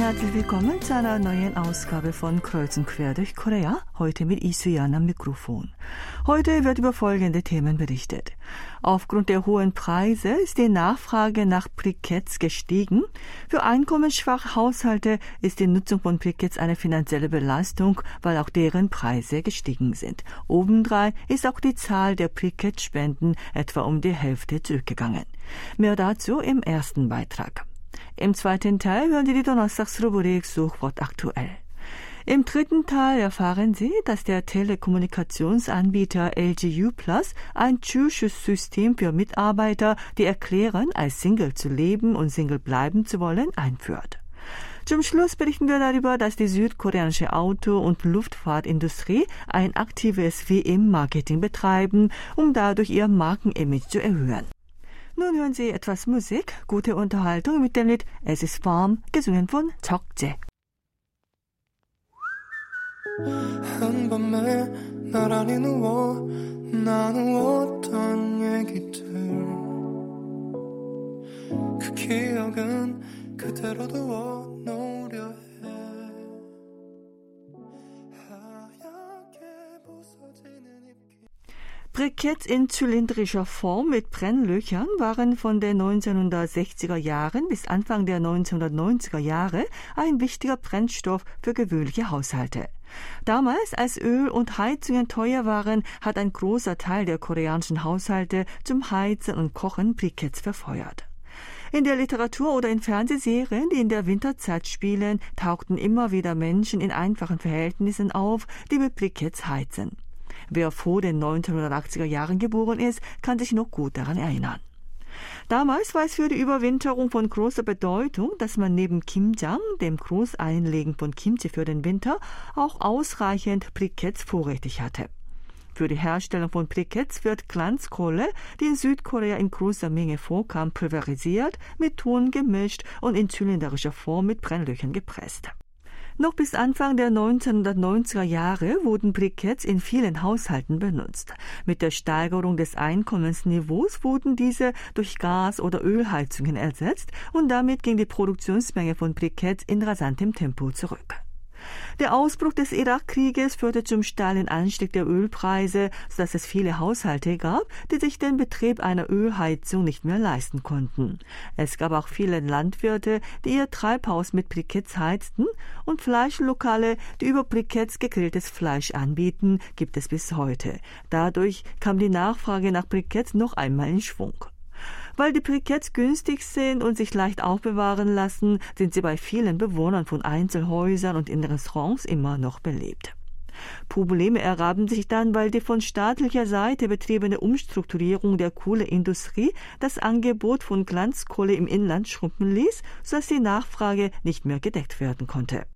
herzlich willkommen zu einer neuen Ausgabe von Kreuz und Quer durch Korea. Heute mit Isuyan am Mikrofon. Heute wird über folgende Themen berichtet. Aufgrund der hohen Preise ist die Nachfrage nach Briketts gestiegen. Für einkommensschwache Haushalte ist die Nutzung von Briketts eine finanzielle Belastung, weil auch deren Preise gestiegen sind. Obendrein ist auch die Zahl der Brikettspenden etwa um die Hälfte zurückgegangen. Mehr dazu im ersten Beitrag. Im zweiten Teil hören Sie die Donnerstagsrubrik Suchwort aktuell. Im dritten Teil erfahren Sie, dass der Telekommunikationsanbieter LGU Plus ein Zuschusssystem für Mitarbeiter, die erklären, als Single zu leben und Single bleiben zu wollen, einführt. Zum Schluss berichten wir darüber, dass die südkoreanische Auto- und Luftfahrtindustrie ein aktives WM-Marketing betreiben, um dadurch ihr Markenimage zu erhöhen. Nun hören Sie etwas Musik, gute Unterhaltung mit dem Lied Es ist warm, gesungen von 적재. 한밤에 나란히 누워 나누었던 얘기들 그 기억은 그대로 두어 놓으 Briketts in zylindrischer Form mit Brennlöchern waren von den 1960er Jahren bis Anfang der 1990er Jahre ein wichtiger Brennstoff für gewöhnliche Haushalte. Damals, als Öl und Heizungen teuer waren, hat ein großer Teil der koreanischen Haushalte zum Heizen und Kochen Briketts verfeuert. In der Literatur oder in Fernsehserien, die in der Winterzeit spielen, tauchten immer wieder Menschen in einfachen Verhältnissen auf, die mit Briketts heizen. Wer vor den 1980er Jahren geboren ist, kann sich noch gut daran erinnern. Damals war es für die Überwinterung von großer Bedeutung, dass man neben Kimjang, dem Großeinlegen von Kimchi für den Winter, auch ausreichend Briketts vorrätig hatte. Für die Herstellung von Briketts wird Glanzkohle, die in Südkorea in großer Menge vorkam, pulverisiert, mit Ton gemischt und in zylindrischer Form mit Brennlöchern gepresst. Noch bis Anfang der 1990er Jahre wurden Briketts in vielen Haushalten benutzt. Mit der Steigerung des Einkommensniveaus wurden diese durch Gas- oder Ölheizungen ersetzt und damit ging die Produktionsmenge von Briketts in rasantem Tempo zurück. Der Ausbruch des Irakkrieges führte zum steilen Anstieg der Ölpreise, sodass es viele Haushalte gab, die sich den Betrieb einer Ölheizung nicht mehr leisten konnten. Es gab auch viele Landwirte, die ihr Treibhaus mit Briketts heizten und Fleischlokale, die über Briketts gegrilltes Fleisch anbieten, gibt es bis heute. Dadurch kam die Nachfrage nach Briketts noch einmal in Schwung. Weil die Briketts günstig sind und sich leicht aufbewahren lassen, sind sie bei vielen Bewohnern von Einzelhäusern und in Restaurants immer noch beliebt. Probleme ergaben sich dann, weil die von staatlicher Seite betriebene Umstrukturierung der Kohleindustrie das Angebot von Glanzkohle im Inland schrumpfen ließ, sodass die Nachfrage nicht mehr gedeckt werden konnte.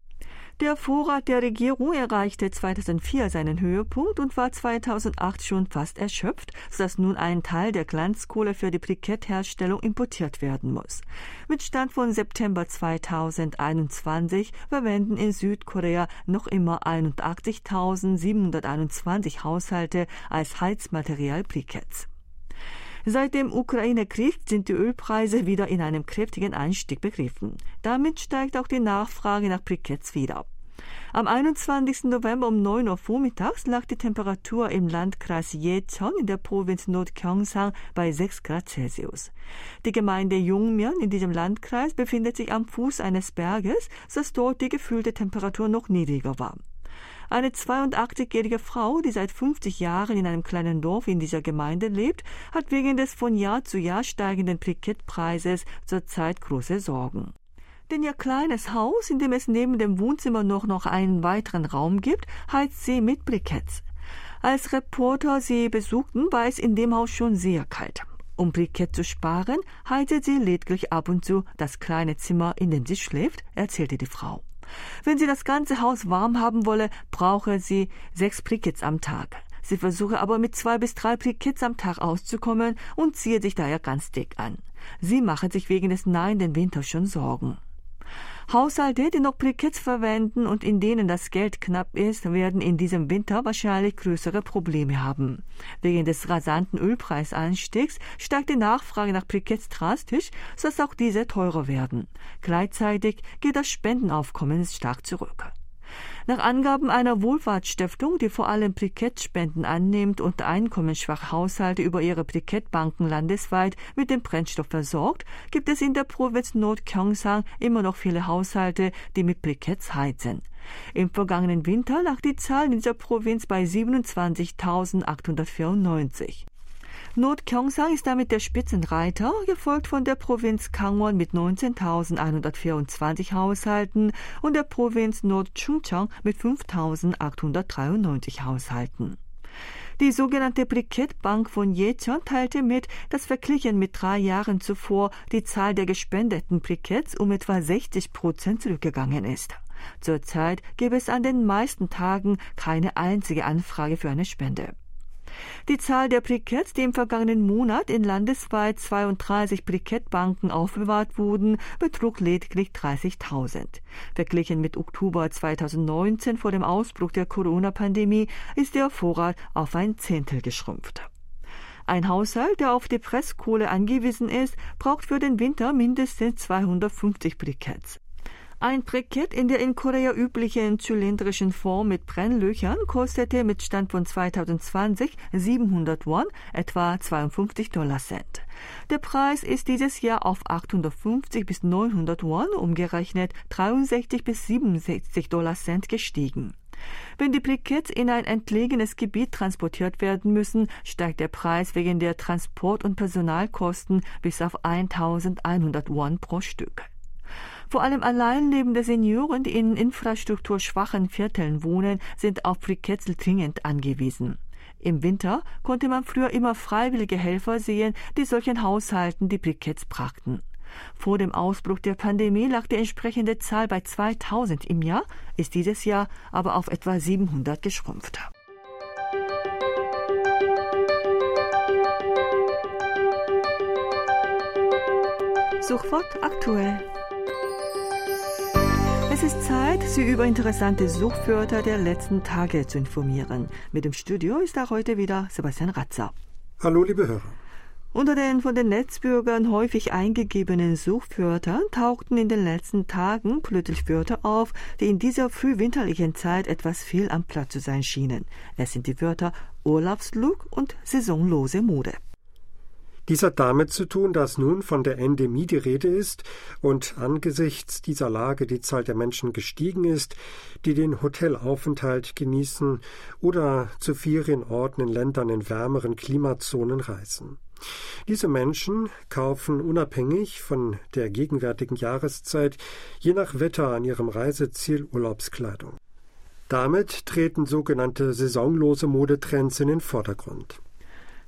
Der Vorrat der Regierung erreichte 2004 seinen Höhepunkt und war 2008 schon fast erschöpft, sodass nun ein Teil der Glanzkohle für die Brikettherstellung importiert werden muss. Mit Stand von September 2021 verwenden in Südkorea noch immer 81.721 Haushalte als Heizmaterial Briketts. Seit dem Ukraine-Krieg sind die Ölpreise wieder in einem kräftigen Anstieg begriffen. Damit steigt auch die Nachfrage nach Briketts wieder. Am 21. November um 9 Uhr vormittags lag die Temperatur im Landkreis Jecheon in der Provinz Nordgyeongsang bei 6 Grad Celsius. Die Gemeinde Jungmyeon in diesem Landkreis befindet sich am Fuß eines Berges, sodass dort die gefühlte Temperatur noch niedriger war. Eine 82-jährige Frau, die seit 50 Jahren in einem kleinen Dorf in dieser Gemeinde lebt, hat wegen des von Jahr zu Jahr steigenden Brikettpreises zurzeit große Sorgen. Denn ihr kleines Haus, in dem es neben dem Wohnzimmer noch, noch einen weiteren Raum gibt, heizt sie mit Briketts. Als Reporter sie besuchten, war es in dem Haus schon sehr kalt. Um Brikett zu sparen, heizet sie lediglich ab und zu das kleine Zimmer, in dem sie schläft, erzählte die Frau. Wenn sie das ganze Haus warm haben wolle, brauche sie sechs Briketts am Tag. Sie versuche aber mit zwei bis drei Briketts am Tag auszukommen und ziehe sich daher ganz dick an. Sie mache sich wegen des nahenden Winters schon Sorgen. Haushalte, die noch Briketts verwenden und in denen das Geld knapp ist, werden in diesem Winter wahrscheinlich größere Probleme haben. Wegen des rasanten Ölpreisanstiegs steigt die Nachfrage nach Briketts drastisch, sodass auch diese teurer werden. Gleichzeitig geht das Spendenaufkommen stark zurück. Nach Angaben einer Wohlfahrtsstiftung, die vor allem Brikettspenden annimmt und einkommensschwache Haushalte über ihre Brikettbanken landesweit mit dem Brennstoff versorgt, gibt es in der Provinz Nord-Gyeongsang immer noch viele Haushalte, die mit Briketts heizen. Im vergangenen Winter lag die Zahl in dieser Provinz bei 27.894. Nordgyeongsang ist damit der Spitzenreiter, gefolgt von der Provinz Gangwon mit 19.124 Haushalten und der Provinz Nordchungcheong mit 5.893 Haushalten. Die sogenannte Brikettbank von Jecheon teilte mit, dass verglichen mit drei Jahren zuvor die Zahl der gespendeten Briketts um etwa 60 Prozent zurückgegangen ist. Zurzeit gäbe es an den meisten Tagen keine einzige Anfrage für eine Spende. Die Zahl der Briketts, die im vergangenen Monat in landesweit 32 Brikettbanken aufbewahrt wurden, betrug lediglich 30.000. Verglichen mit Oktober 2019 vor dem Ausbruch der Corona-Pandemie ist der Vorrat auf ein Zehntel geschrumpft. Ein Haushalt, der auf die Presskohle angewiesen ist, braucht für den Winter mindestens 250 Briketts. Ein Brikett in der in Korea üblichen zylindrischen Form mit Brennlöchern kostete mit Stand von 2020 700 Won, etwa 52 Dollar Cent. Der Preis ist dieses Jahr auf 850 bis 900 Won, umgerechnet 63 bis 67 Dollar Cent gestiegen. Wenn die Briketts in ein entlegenes Gebiet transportiert werden müssen, steigt der Preis wegen der Transport- und Personalkosten bis auf 1100 Won pro Stück. Vor allem alleinlebende Senioren, die in infrastrukturschwachen Vierteln wohnen, sind auf Briketts dringend angewiesen. Im Winter konnte man früher immer freiwillige Helfer sehen, die solchen Haushalten die Briketts brachten. Vor dem Ausbruch der Pandemie lag die entsprechende Zahl bei 2000 im Jahr, ist dieses Jahr aber auf etwa 700 geschrumpft. Suchwort aktuell. Es ist Zeit, Sie über interessante Suchwörter der letzten Tage zu informieren. Mit dem Studio ist da heute wieder Sebastian Ratzer. Hallo, liebe Hörer. Unter den von den Netzbürgern häufig eingegebenen Suchwörtern tauchten in den letzten Tagen plötzlich Wörter auf, die in dieser frühwinterlichen Zeit etwas fehl am Platz zu sein schienen. Es sind die Wörter Urlaubslook und saisonlose Mode. Dies hat damit zu tun, dass nun von der Endemie die Rede ist und angesichts dieser Lage die Zahl der Menschen gestiegen ist, die den Hotelaufenthalt genießen oder zu Ferienorten in Ländern in wärmeren Klimazonen reisen. Diese Menschen kaufen unabhängig von der gegenwärtigen Jahreszeit je nach Wetter an ihrem Reiseziel Urlaubskleidung. Damit treten sogenannte saisonlose Modetrends in den Vordergrund.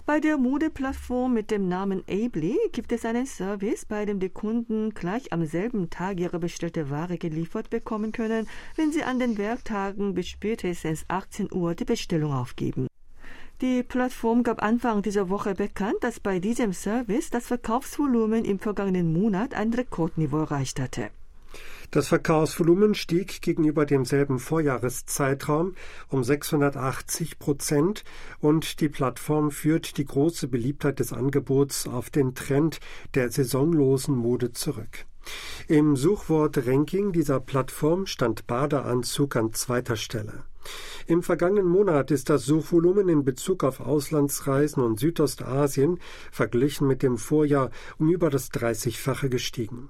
Bei der Modeplattform mit dem Namen Ably gibt es einen Service, bei dem die Kunden gleich am selben Tag ihre bestellte Ware geliefert bekommen können, wenn sie an den Werktagen bis spätestens 18 Uhr die Bestellung aufgeben. Die Plattform gab Anfang dieser Woche bekannt, dass bei diesem Service das Verkaufsvolumen im vergangenen Monat ein Rekordniveau erreicht hatte. Das Verkaufsvolumen stieg gegenüber demselben Vorjahreszeitraum um 680 Prozent und die Plattform führt die große Beliebtheit des Angebots auf den Trend der saisonlosen Mode zurück. Im Suchwort-Ranking dieser Plattform stand Badeanzug an zweiter Stelle. Im vergangenen Monat ist das Suchvolumen in Bezug auf Auslandsreisen und Südostasien verglichen mit dem Vorjahr um über das 30-fache gestiegen.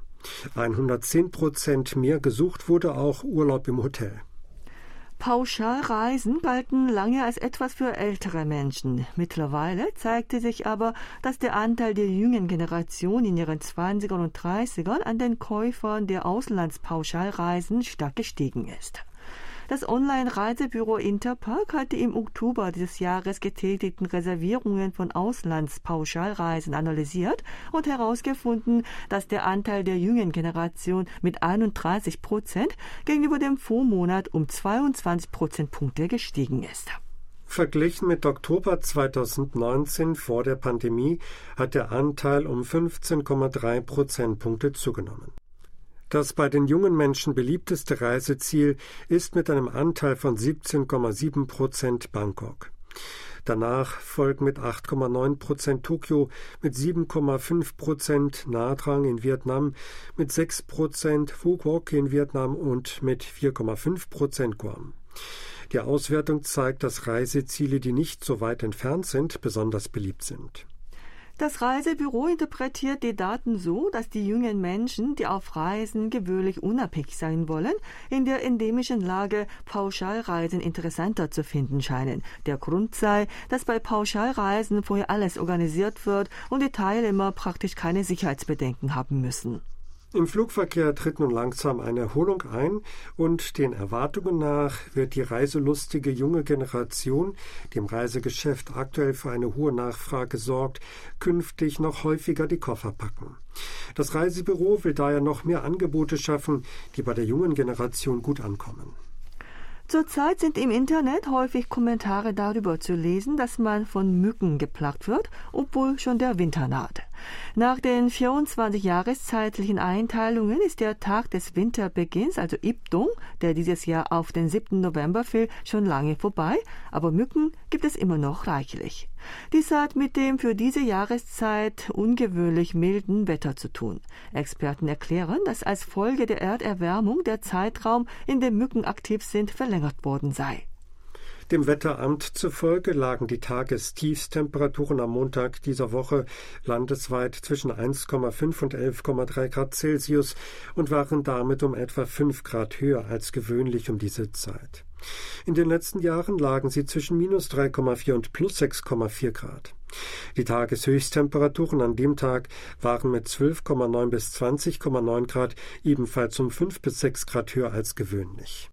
110 Prozent mehr gesucht wurde auch Urlaub im Hotel. Pauschalreisen galten lange als etwas für ältere Menschen. Mittlerweile zeigte sich aber, dass der Anteil der jungen Generation in ihren 20ern und 30ern an den Käufern der Auslandspauschalreisen stark gestiegen ist. Das Online-Reisebüro Interpark hatte im Oktober dieses Jahres getätigten Reservierungen von Auslandspauschalreisen analysiert und herausgefunden, dass der Anteil der jungen Generation mit 31 Prozent gegenüber dem Vormonat um 22 Prozentpunkte gestiegen ist. Verglichen mit Oktober 2019 vor der Pandemie hat der Anteil um 15,3 Prozentpunkte zugenommen. Das bei den jungen Menschen beliebteste Reiseziel ist mit einem Anteil von 17,7 Prozent Bangkok. Danach folgt mit 8,9 Prozent Tokio, mit 7,5 Prozent Nha Trang in Vietnam, mit 6 Prozent Phu Quoc in Vietnam und mit 4,5 Prozent Guam. Die Auswertung zeigt, dass Reiseziele, die nicht so weit entfernt sind, besonders beliebt sind. Das Reisebüro interpretiert die Daten so, dass die jungen Menschen, die auf Reisen gewöhnlich unabhängig sein wollen, in der endemischen Lage Pauschalreisen interessanter zu finden scheinen. Der Grund sei, dass bei Pauschalreisen vorher alles organisiert wird und die Teilnehmer praktisch keine Sicherheitsbedenken haben müssen. Im Flugverkehr tritt nun langsam eine Erholung ein und den Erwartungen nach wird die reiselustige junge Generation, die im Reisegeschäft aktuell für eine hohe Nachfrage sorgt, künftig noch häufiger die Koffer packen. Das Reisebüro will daher noch mehr Angebote schaffen, die bei der jungen Generation gut ankommen. Zurzeit sind im Internet häufig Kommentare darüber zu lesen, dass man von Mücken geplagt wird, obwohl schon der Winter naht. Nach den 24 jahreszeitlichen Einteilungen ist der Tag des Winterbeginns, also Ibdong, der dieses Jahr auf den 7. November fiel, schon lange vorbei, aber Mücken gibt es immer noch reichlich. Dies hat mit dem für diese Jahreszeit ungewöhnlich milden Wetter zu tun. Experten erklären, dass als Folge der Erderwärmung der Zeitraum, in dem Mücken aktiv sind, verlängert worden sei. Dem Wetteramt zufolge lagen die Tagestiefstemperaturen am Montag dieser Woche landesweit zwischen 1,5 und 11,3 Grad Celsius und waren damit um etwa 5 Grad höher als gewöhnlich um diese Zeit. In den letzten Jahren lagen sie zwischen minus 3,4 und plus 6,4 Grad. Die Tageshöchsttemperaturen an dem Tag waren mit 12,9 bis 20,9 Grad ebenfalls um 5 bis 6 Grad höher als gewöhnlich.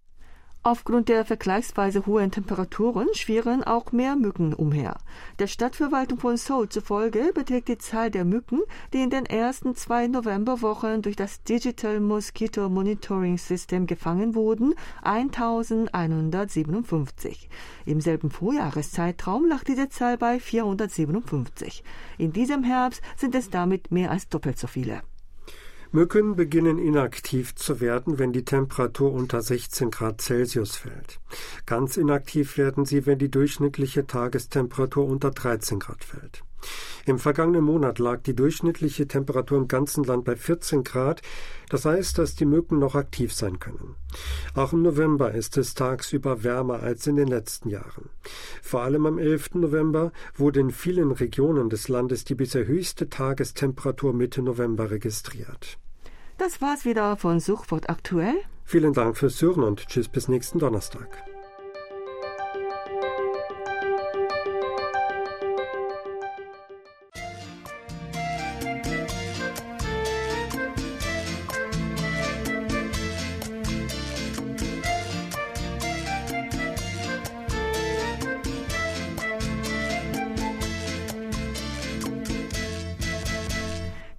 Aufgrund der vergleichsweise hohen Temperaturen schwirren auch mehr Mücken umher. Der Stadtverwaltung von Seoul zufolge beträgt die Zahl der Mücken, die in den ersten zwei Novemberwochen durch das Digital Mosquito Monitoring System gefangen wurden, 1157. Im selben Vorjahreszeitraum lag diese Zahl bei 457. In diesem Herbst sind es damit mehr als doppelt so viele. Mücken beginnen inaktiv zu werden, wenn die Temperatur unter 16 Grad Celsius fällt. Ganz inaktiv werden sie, wenn die durchschnittliche Tagestemperatur unter 13 Grad fällt. Im vergangenen Monat lag die durchschnittliche Temperatur im ganzen Land bei 14 Grad. Das heißt, dass die Mücken noch aktiv sein können. Auch im November ist es tagsüber wärmer als in den letzten Jahren. Vor allem am 11. November wurde in vielen Regionen des Landes die bisher höchste Tagestemperatur Mitte November registriert. Das war's wieder von Suchwort aktuell. Vielen Dank fürs Hören und tschüss bis nächsten Donnerstag.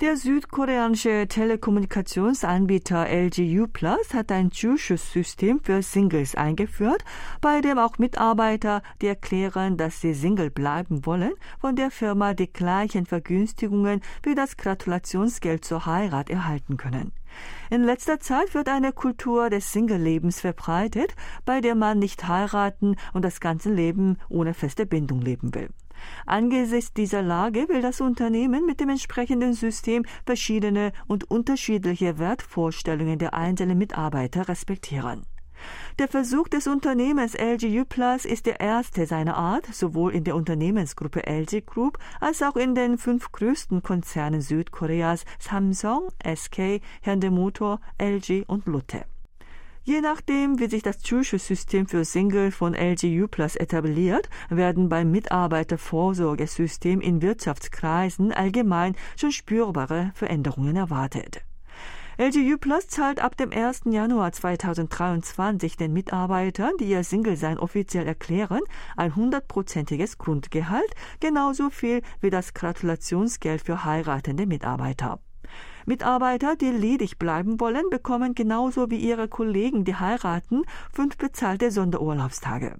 Der südkoreanische Telekommunikationsanbieter LGU Plus hat ein Zuschusssystem für Singles eingeführt, bei dem auch Mitarbeiter, die erklären, dass sie Single bleiben wollen, von der Firma die gleichen Vergünstigungen wie das Gratulationsgeld zur Heirat erhalten können. In letzter Zeit wird eine Kultur des Single-Lebens verbreitet, bei der man nicht heiraten und das ganze Leben ohne feste Bindung leben will. Angesichts dieser Lage will das Unternehmen mit dem entsprechenden System verschiedene und unterschiedliche Wertvorstellungen der einzelnen Mitarbeiter respektieren. Der Versuch des Unternehmens LG Plus ist der erste seiner Art, sowohl in der Unternehmensgruppe LG Group als auch in den fünf größten Konzernen Südkoreas Samsung, SK, Hyundai Motor, LG und Lotte. Je nachdem, wie sich das Zuschusssystem für Single von LGU Plus etabliert, werden beim Mitarbeitervorsorgesystem in Wirtschaftskreisen allgemein schon spürbare Veränderungen erwartet. LGU Plus zahlt ab dem 1. Januar 2023 den Mitarbeitern, die ihr Single-Sein offiziell erklären, ein hundertprozentiges Grundgehalt, genauso viel wie das Gratulationsgeld für heiratende Mitarbeiter. Mitarbeiter, die ledig bleiben wollen, bekommen genauso wie ihre Kollegen, die heiraten, fünf bezahlte Sonderurlaubstage.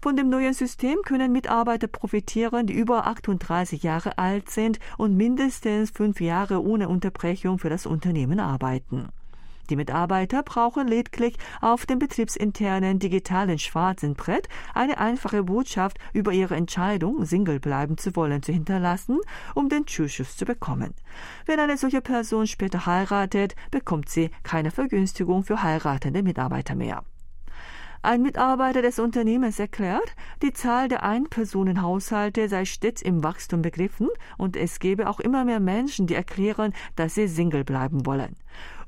Von dem neuen System können Mitarbeiter profitieren, die über 38 Jahre alt sind und mindestens fünf Jahre ohne Unterbrechung für das Unternehmen arbeiten. Die Mitarbeiter brauchen lediglich auf dem betriebsinternen digitalen schwarzen Brett eine einfache Botschaft über ihre Entscheidung, Single bleiben zu wollen, zu hinterlassen, um den Zuschuss zu bekommen. Wenn eine solche Person später heiratet, bekommt sie keine Vergünstigung für heiratende Mitarbeiter mehr. Ein Mitarbeiter des Unternehmens erklärt, die Zahl der Einpersonenhaushalte sei stets im Wachstum begriffen und es gebe auch immer mehr Menschen, die erklären, dass sie Single bleiben wollen.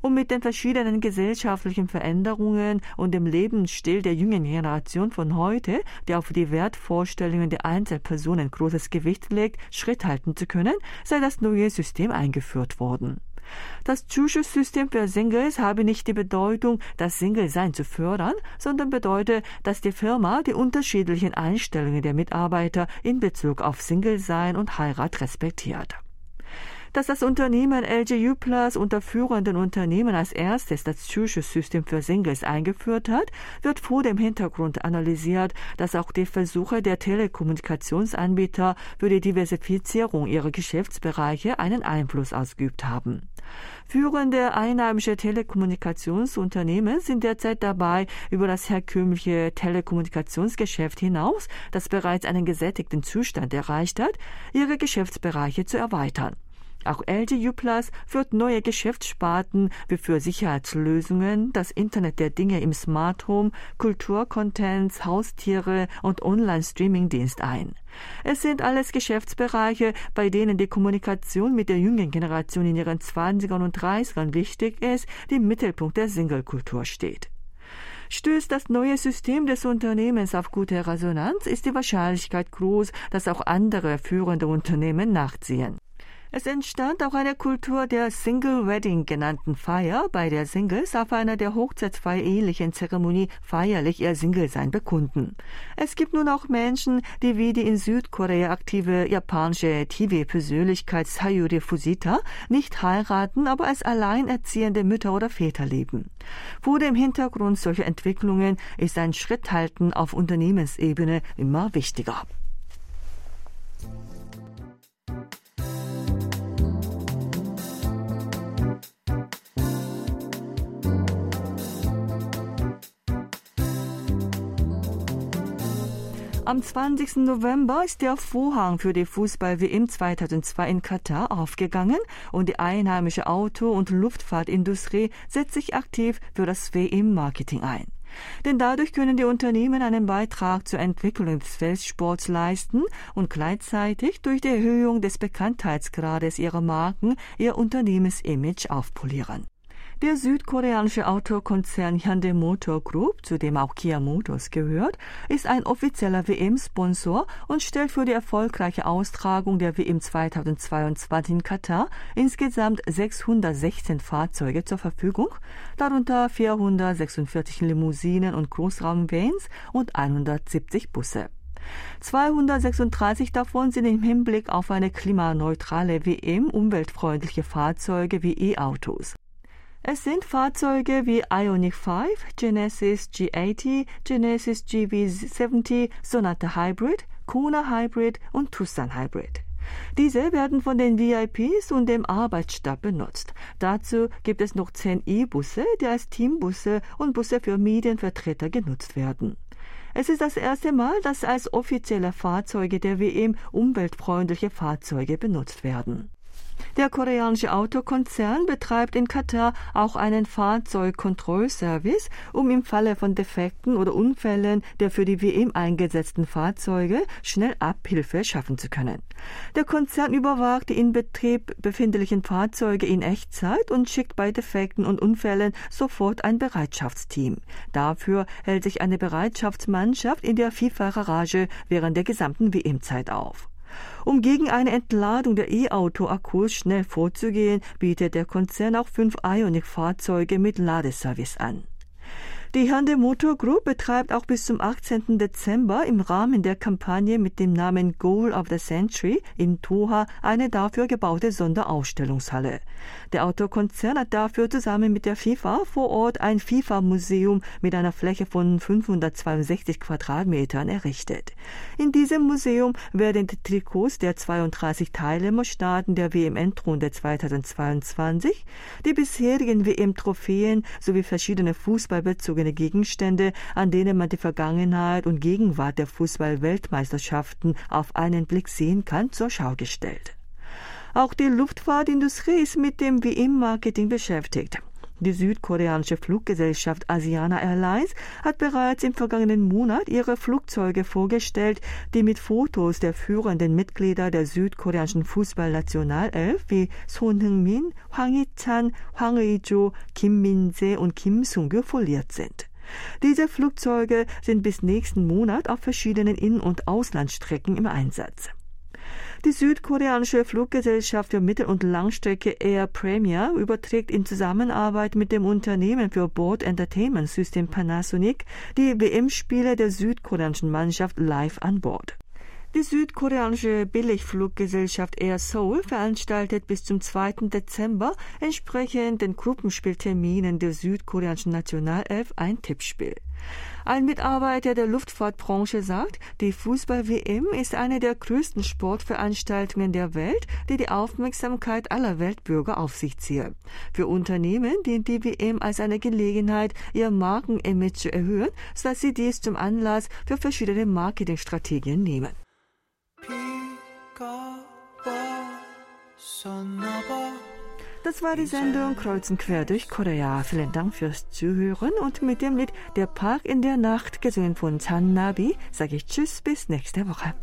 Um mit den verschiedenen gesellschaftlichen Veränderungen und dem Lebensstil der jungen Generation von heute, der auf die Wertvorstellungen der Einzelpersonen großes Gewicht legt, Schritt halten zu können, sei das neue System eingeführt worden. Das Zuschusssystem für Singles habe nicht die Bedeutung, das Single-Sein zu fördern, sondern bedeutet, dass die Firma die unterschiedlichen Einstellungen der Mitarbeiter in Bezug auf Single-Sein und Heirat respektiert dass das Unternehmen LGU Plus unter führenden Unternehmen als erstes das Zuschusssystem für Singles eingeführt hat, wird vor dem Hintergrund analysiert, dass auch die Versuche der Telekommunikationsanbieter für die Diversifizierung ihrer Geschäftsbereiche einen Einfluss ausgeübt haben. Führende einheimische Telekommunikationsunternehmen sind derzeit dabei, über das herkömmliche Telekommunikationsgeschäft hinaus, das bereits einen gesättigten Zustand erreicht hat, ihre Geschäftsbereiche zu erweitern. Auch LGU Plus führt neue Geschäftssparten wie für Sicherheitslösungen, das Internet der Dinge im Smart Home, Kulturcontents, Haustiere und Online-Streaming-Dienst ein. Es sind alles Geschäftsbereiche, bei denen die Kommunikation mit der jungen Generation in ihren 20ern und 30ern wichtig ist, die im Mittelpunkt der Single-Kultur steht. Stößt das neue System des Unternehmens auf gute Resonanz, ist die Wahrscheinlichkeit groß, dass auch andere führende Unternehmen nachziehen. Es entstand auch eine Kultur der Single Wedding genannten Feier, bei der Singles auf einer der Hochzeitsfeier ähnlichen Zeremonie feierlich ihr Single-Sein bekunden. Es gibt nun auch Menschen, die wie die in Südkorea aktive japanische TV-Persönlichkeit Sayuri Fusita nicht heiraten, aber als alleinerziehende Mütter oder Väter leben. Vor dem Hintergrund solcher Entwicklungen ist ein Schritthalten auf Unternehmensebene immer wichtiger. Am 20. November ist der Vorhang für die Fußball-WM 2002 in Katar aufgegangen und die einheimische Auto- und Luftfahrtindustrie setzt sich aktiv für das WM-Marketing ein. Denn dadurch können die Unternehmen einen Beitrag zur Entwicklung des Weltsports leisten und gleichzeitig durch die Erhöhung des Bekanntheitsgrades ihrer Marken ihr Unternehmensimage aufpolieren. Der südkoreanische Autokonzern Hyundai Motor Group, zu dem auch Kia Motors gehört, ist ein offizieller WM-Sponsor und stellt für die erfolgreiche Austragung der WM 2022 in Katar insgesamt 616 Fahrzeuge zur Verfügung, darunter 446 Limousinen und Großraumvans und 170 Busse. 236 davon sind im Hinblick auf eine klimaneutrale WM umweltfreundliche Fahrzeuge wie E-Autos. Es sind Fahrzeuge wie Ioniq 5, Genesis G80, Genesis GV70, Sonata Hybrid, Kona Hybrid und Tucson Hybrid. Diese werden von den VIPs und dem Arbeitsstab benutzt. Dazu gibt es noch 10 E-Busse, die als Teambusse und Busse für Medienvertreter genutzt werden. Es ist das erste Mal, dass als offizielle Fahrzeuge der WM umweltfreundliche Fahrzeuge benutzt werden. Der koreanische Autokonzern betreibt in Katar auch einen Fahrzeugkontrollservice, um im Falle von Defekten oder Unfällen der für die WM eingesetzten Fahrzeuge schnell Abhilfe schaffen zu können. Der Konzern überwacht die in Betrieb befindlichen Fahrzeuge in Echtzeit und schickt bei Defekten und Unfällen sofort ein Bereitschaftsteam. Dafür hält sich eine Bereitschaftsmannschaft in der FIFA-Garage während der gesamten WM-Zeit auf. Um gegen eine Entladung der E-Auto-Akkus schnell vorzugehen, bietet der Konzern auch fünf Ionic-Fahrzeuge mit Ladeservice an. Die Hyundai Motor Group betreibt auch bis zum 18. Dezember im Rahmen der Kampagne mit dem Namen Goal of the Century in Doha eine dafür gebaute Sonderausstellungshalle. Der Autokonzern hat dafür zusammen mit der FIFA vor Ort ein FIFA-Museum mit einer Fläche von 562 Quadratmetern errichtet. In diesem Museum werden die Trikots der 32 Teilnehmerstaaten der WM-Endrunde 2022, die bisherigen WM-Trophäen sowie verschiedene fußballbezogene eigene Gegenstände, an denen man die Vergangenheit und Gegenwart der Fußball-Weltmeisterschaften auf einen Blick sehen kann, zur Schau gestellt. Auch die Luftfahrtindustrie ist mit dem WM-Marketing beschäftigt. Die südkoreanische Fluggesellschaft Asiana Airlines hat bereits im vergangenen Monat ihre Flugzeuge vorgestellt, die mit Fotos der führenden Mitglieder der südkoreanischen Fußballnationalelf wie Son Heung-min, Hwang Hee-chan, Hwang Hee-jo, Kim Min-se und Kim Sung-gyu foliert sind. Diese Flugzeuge sind bis nächsten Monat auf verschiedenen In- und Auslandsstrecken im Einsatz. Die südkoreanische Fluggesellschaft für Mittel- und Langstrecke Air Premier überträgt in Zusammenarbeit mit dem Unternehmen für Board Entertainment System Panasonic die WM-Spiele der südkoreanischen Mannschaft live an Bord. Die südkoreanische Billigfluggesellschaft Air Seoul veranstaltet bis zum 2. Dezember entsprechend den Gruppenspielterminen der südkoreanischen Nationalelf ein Tippspiel. Ein Mitarbeiter der Luftfahrtbranche sagt, die Fußball-WM ist eine der größten Sportveranstaltungen der Welt, die die Aufmerksamkeit aller Weltbürger auf sich zieht. Für Unternehmen dient die WM als eine Gelegenheit, ihr Markenimage zu erhöhen, sodass sie dies zum Anlass für verschiedene Marketingstrategien nehmen. Das war die Sendung Kreuzen quer durch Korea. Vielen Dank fürs Zuhören und mit dem Lied Der Park in der Nacht, gesungen von Chan Nabi, sage ich Tschüss bis nächste Woche.